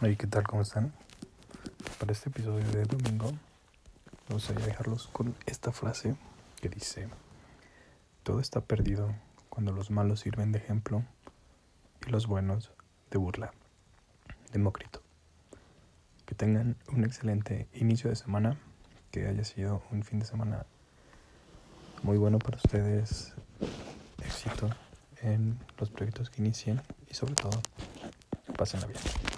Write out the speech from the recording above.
Hey, ¿qué tal? ¿Cómo están? Para este episodio de domingo, vamos a dejarlos con esta frase que dice: Todo está perdido cuando los malos sirven de ejemplo y los buenos de burla. Demócrito. Que tengan un excelente inicio de semana, que haya sido un fin de semana muy bueno para ustedes, éxito en los proyectos que inicien y sobre todo, pasen bien.